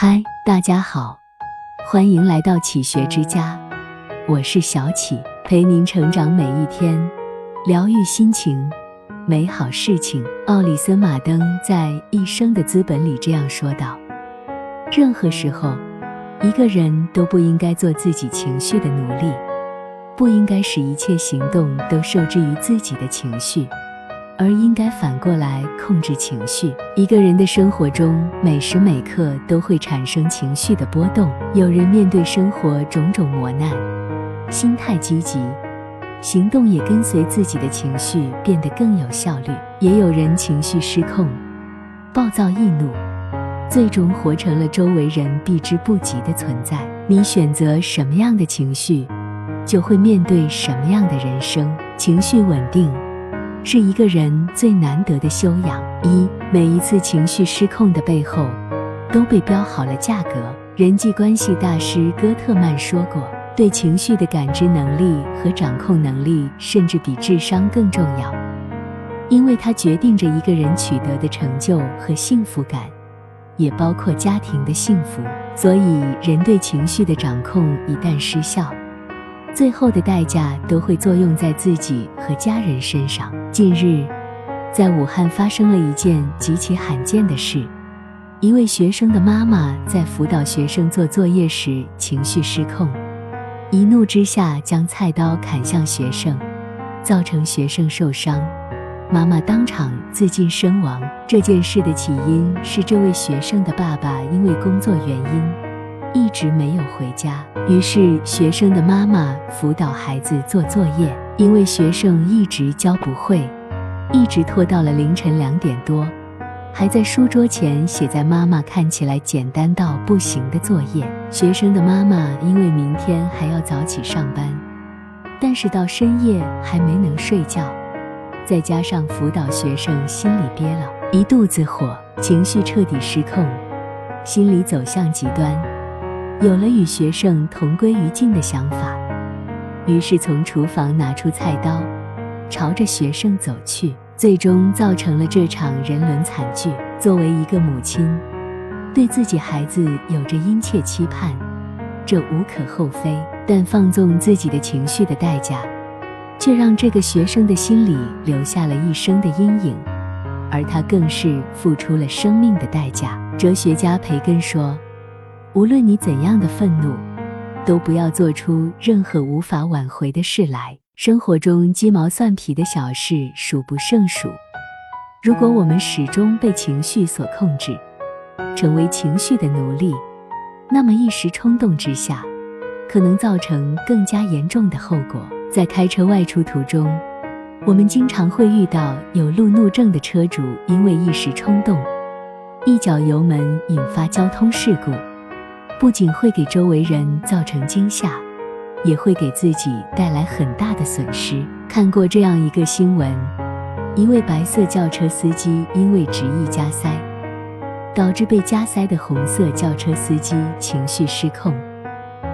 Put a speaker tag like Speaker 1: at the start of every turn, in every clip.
Speaker 1: 嗨，大家好，欢迎来到启学之家，我是小启，陪您成长每一天，疗愈心情，美好事情。奥里森·马登在《一生的资本》里这样说道：“任何时候，一个人都不应该做自己情绪的奴隶，不应该使一切行动都受制于自己的情绪。”而应该反过来控制情绪。一个人的生活中，每时每刻都会产生情绪的波动。有人面对生活种种磨难，心态积极，行动也跟随自己的情绪变得更有效率；也有人情绪失控，暴躁易怒，最终活成了周围人避之不及的存在。你选择什么样的情绪，就会面对什么样的人生。情绪稳定。是一个人最难得的修养。一，每一次情绪失控的背后，都被标好了价格。人际关系大师戈特曼说过：“对情绪的感知能力和掌控能力，甚至比智商更重要，因为它决定着一个人取得的成就和幸福感，也包括家庭的幸福。所以，人对情绪的掌控一旦失效，最后的代价都会作用在自己和家人身上。”近日，在武汉发生了一件极其罕见的事：一位学生的妈妈在辅导学生做作业时情绪失控，一怒之下将菜刀砍向学生，造成学生受伤，妈妈当场自尽身亡。这件事的起因是这位学生的爸爸因为工作原因一直没有回家，于是学生的妈妈辅导孩子做作业。因为学生一直教不会，一直拖到了凌晨两点多，还在书桌前写在妈妈看起来简单到不行的作业。学生的妈妈因为明天还要早起上班，但是到深夜还没能睡觉，再加上辅导学生心里憋了一肚子火，情绪彻底失控，心理走向极端，有了与学生同归于尽的想法。于是从厨房拿出菜刀，朝着学生走去，最终造成了这场人伦惨剧。作为一个母亲，对自己孩子有着殷切期盼，这无可厚非。但放纵自己的情绪的代价，却让这个学生的心里留下了一生的阴影，而他更是付出了生命的代价。哲学家培根说：“无论你怎样的愤怒。”都不要做出任何无法挽回的事来。生活中鸡毛蒜皮的小事数不胜数，如果我们始终被情绪所控制，成为情绪的奴隶，那么一时冲动之下，可能造成更加严重的后果。在开车外出途中，我们经常会遇到有路怒症的车主，因为一时冲动，一脚油门引发交通事故。不仅会给周围人造成惊吓，也会给自己带来很大的损失。看过这样一个新闻：一位白色轿车司机因为执意加塞，导致被加塞的红色轿车司机情绪失控，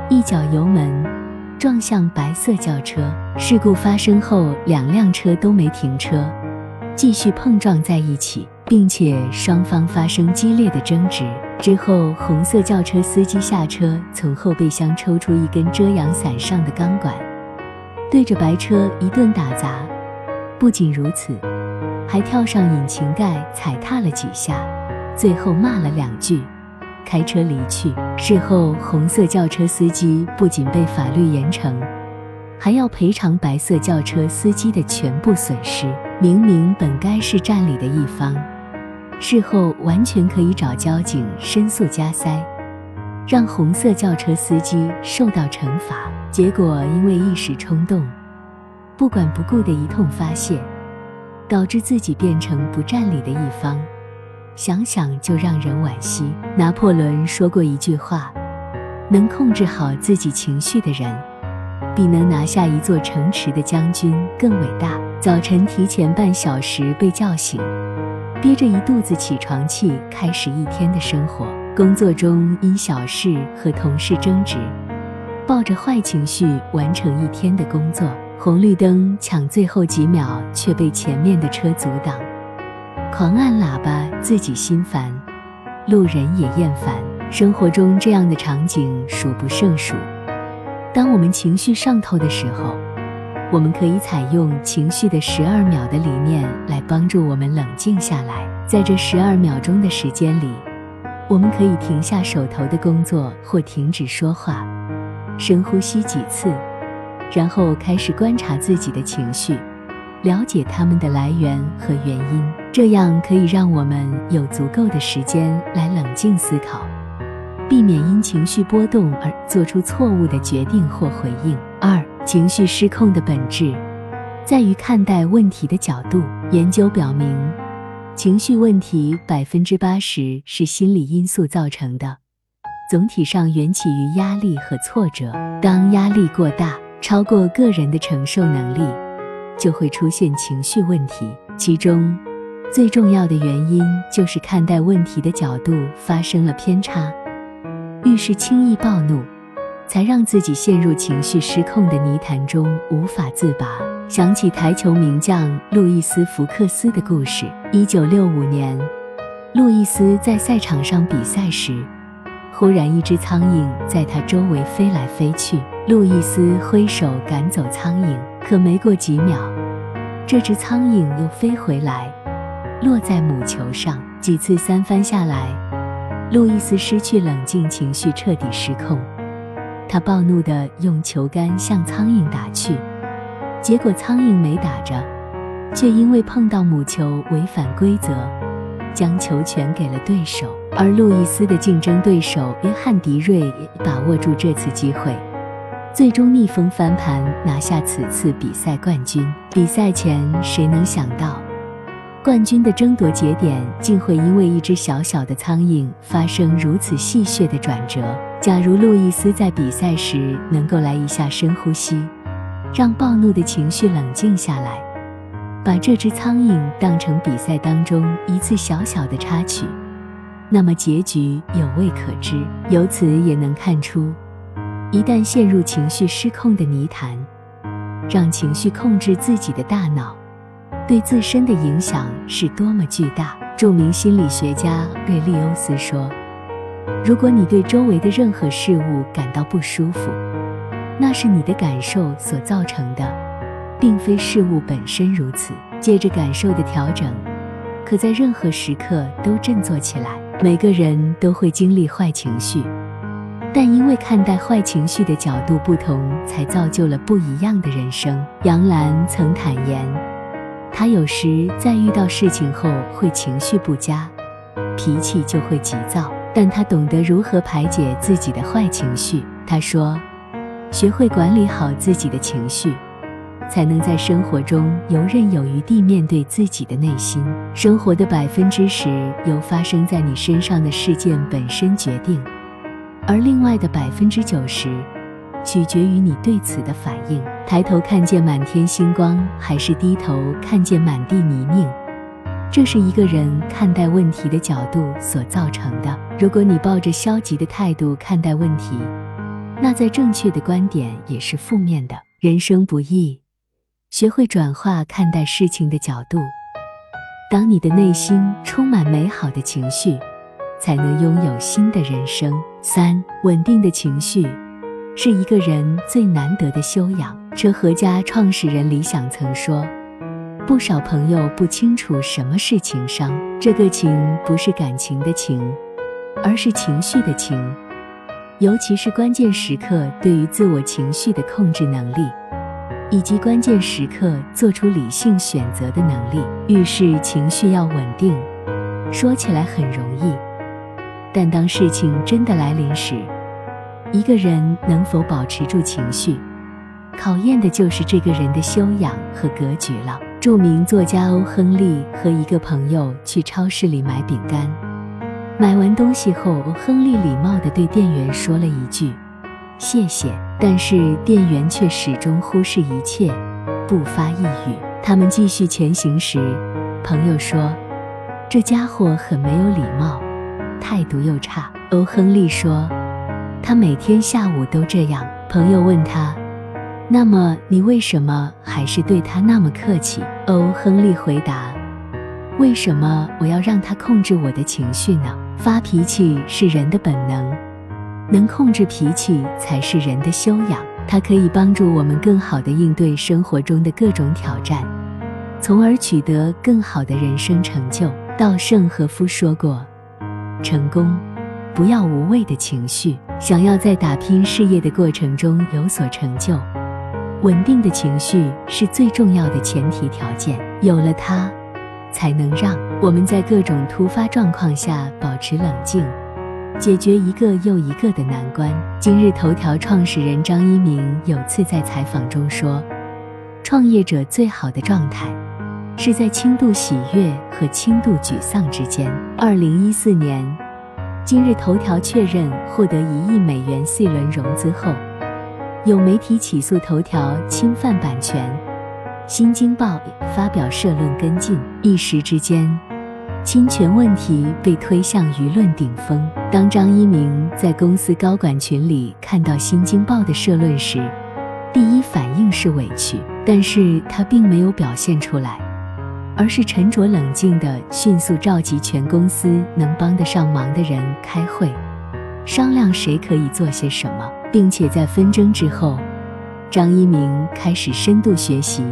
Speaker 1: 一脚油门撞向白色轿车。事故发生后，两辆车都没停车，继续碰撞在一起，并且双方发生激烈的争执。之后，红色轿车司机下车，从后备箱抽出一根遮阳伞上的钢管，对着白车一顿打砸。不仅如此，还跳上引擎盖踩踏了几下，最后骂了两句，开车离去。事后，红色轿车司机不仅被法律严惩，还要赔偿白色轿车司机的全部损失。明明本该是占理的一方。事后完全可以找交警申诉加塞，让红色轿车司机受到惩罚。结果因为一时冲动，不管不顾的一通发泄，导致自己变成不占理的一方。想想就让人惋惜。拿破仑说过一句话：能控制好自己情绪的人，比能拿下一座城池的将军更伟大。早晨提前半小时被叫醒。憋着一肚子起床气，开始一天的生活。工作中因小事和同事争执，抱着坏情绪完成一天的工作。红绿灯抢最后几秒，却被前面的车阻挡。狂按喇叭，自己心烦，路人也厌烦。生活中这样的场景数不胜数。当我们情绪上头的时候，我们可以采用情绪的十二秒的理念来帮助我们冷静下来。在这十二秒钟的时间里，我们可以停下手头的工作或停止说话，深呼吸几次，然后开始观察自己的情绪，了解它们的来源和原因。这样可以让我们有足够的时间来冷静思考。避免因情绪波动而做出错误的决定或回应。二、情绪失控的本质在于看待问题的角度。研究表明，情绪问题百分之八十是心理因素造成的，总体上缘起于压力和挫折。当压力过大，超过个人的承受能力，就会出现情绪问题。其中最重要的原因就是看待问题的角度发生了偏差。遇事轻易暴怒，才让自己陷入情绪失控的泥潭中无法自拔。想起台球名将路易斯·福克斯的故事。一九六五年，路易斯在赛场上比赛时，忽然一只苍蝇在他周围飞来飞去。路易斯挥手赶走苍蝇，可没过几秒，这只苍蝇又飞回来，落在母球上。几次三番下来。路易斯失去冷静，情绪彻底失控。他暴怒地用球杆向苍蝇打去，结果苍蝇没打着，却因为碰到母球违反规则，将球权给了对手。而路易斯的竞争对手约翰迪瑞也把握住这次机会，最终逆风翻盘，拿下此次比赛冠军。比赛前，谁能想到？冠军的争夺节点竟会因为一只小小的苍蝇发生如此戏谑的转折。假如路易斯在比赛时能够来一下深呼吸，让暴怒的情绪冷静下来，把这只苍蝇当成比赛当中一次小小的插曲，那么结局有未可知。由此也能看出，一旦陷入情绪失控的泥潭，让情绪控制自己的大脑。对自身的影响是多么巨大！著名心理学家瑞利欧斯说：“如果你对周围的任何事物感到不舒服，那是你的感受所造成的，并非事物本身如此。借着感受的调整，可在任何时刻都振作起来。每个人都会经历坏情绪，但因为看待坏情绪的角度不同，才造就了不一样的人生。”杨澜曾坦言。他有时在遇到事情后会情绪不佳，脾气就会急躁，但他懂得如何排解自己的坏情绪。他说：“学会管理好自己的情绪，才能在生活中游刃有余地面对自己的内心。生活的百分之十由发生在你身上的事件本身决定，而另外的百分之九十。”取决于你对此的反应。抬头看见满天星光，还是低头看见满地泥泞，这是一个人看待问题的角度所造成的。如果你抱着消极的态度看待问题，那在正确的观点也是负面的。人生不易，学会转化看待事情的角度。当你的内心充满美好的情绪，才能拥有新的人生。三、稳定的情绪。是一个人最难得的修养。车和家创始人李想曾说：“不少朋友不清楚什么是情商。这个情不是感情的情，而是情绪的情，尤其是关键时刻对于自我情绪的控制能力，以及关键时刻做出理性选择的能力。遇事情绪要稳定，说起来很容易，但当事情真的来临时。”一个人能否保持住情绪，考验的就是这个人的修养和格局了。著名作家欧·亨利和一个朋友去超市里买饼干，买完东西后，亨利礼貌地对店员说了一句“谢谢”，但是店员却始终忽视一切，不发一语。他们继续前行时，朋友说：“这家伙很没有礼貌，态度又差。”欧·亨利说。他每天下午都这样。朋友问他：“那么你为什么还是对他那么客气？”欧·亨利回答：“为什么我要让他控制我的情绪呢？发脾气是人的本能，能控制脾气才是人的修养。它可以帮助我们更好地应对生活中的各种挑战，从而取得更好的人生成就。稻盛和夫说过：“成功不要无谓的情绪。想要在打拼事业的过程中有所成就，稳定的情绪是最重要的前提条件。有了它。”才能让我们在各种突发状况下保持冷静，解决一个又一个的难关。今日头条创始人张一鸣有次在采访中说：“创业者最好的状态，是在轻度喜悦和轻度沮丧之间。”二零一四年，今日头条确认获得一亿美元 C 轮融资后，有媒体起诉头条侵犯版权。新京报发表社论跟进，一时之间，侵权问题被推向舆论顶峰。当张一鸣在公司高管群里看到新京报的社论时，第一反应是委屈，但是他并没有表现出来，而是沉着冷静地迅速召集全公司能帮得上忙的人开会，商量谁可以做些什么，并且在纷争之后，张一鸣开始深度学习。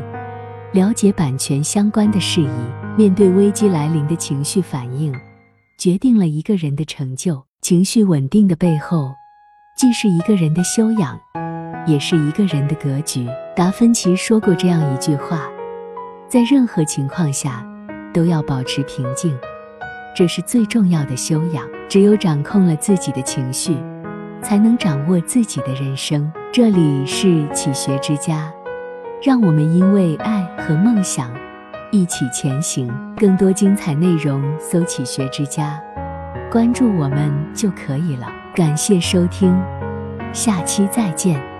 Speaker 1: 了解版权相关的事宜，面对危机来临的情绪反应，决定了一个人的成就。情绪稳定的背后，既是一个人的修养，也是一个人的格局。达芬奇说过这样一句话：在任何情况下，都要保持平静，这是最重要的修养。只有掌控了自己的情绪，才能掌握自己的人生。这里是启学之家。让我们因为爱和梦想一起前行。更多精彩内容，搜“启学之家”，关注我们就可以了。感谢收听，下期再见。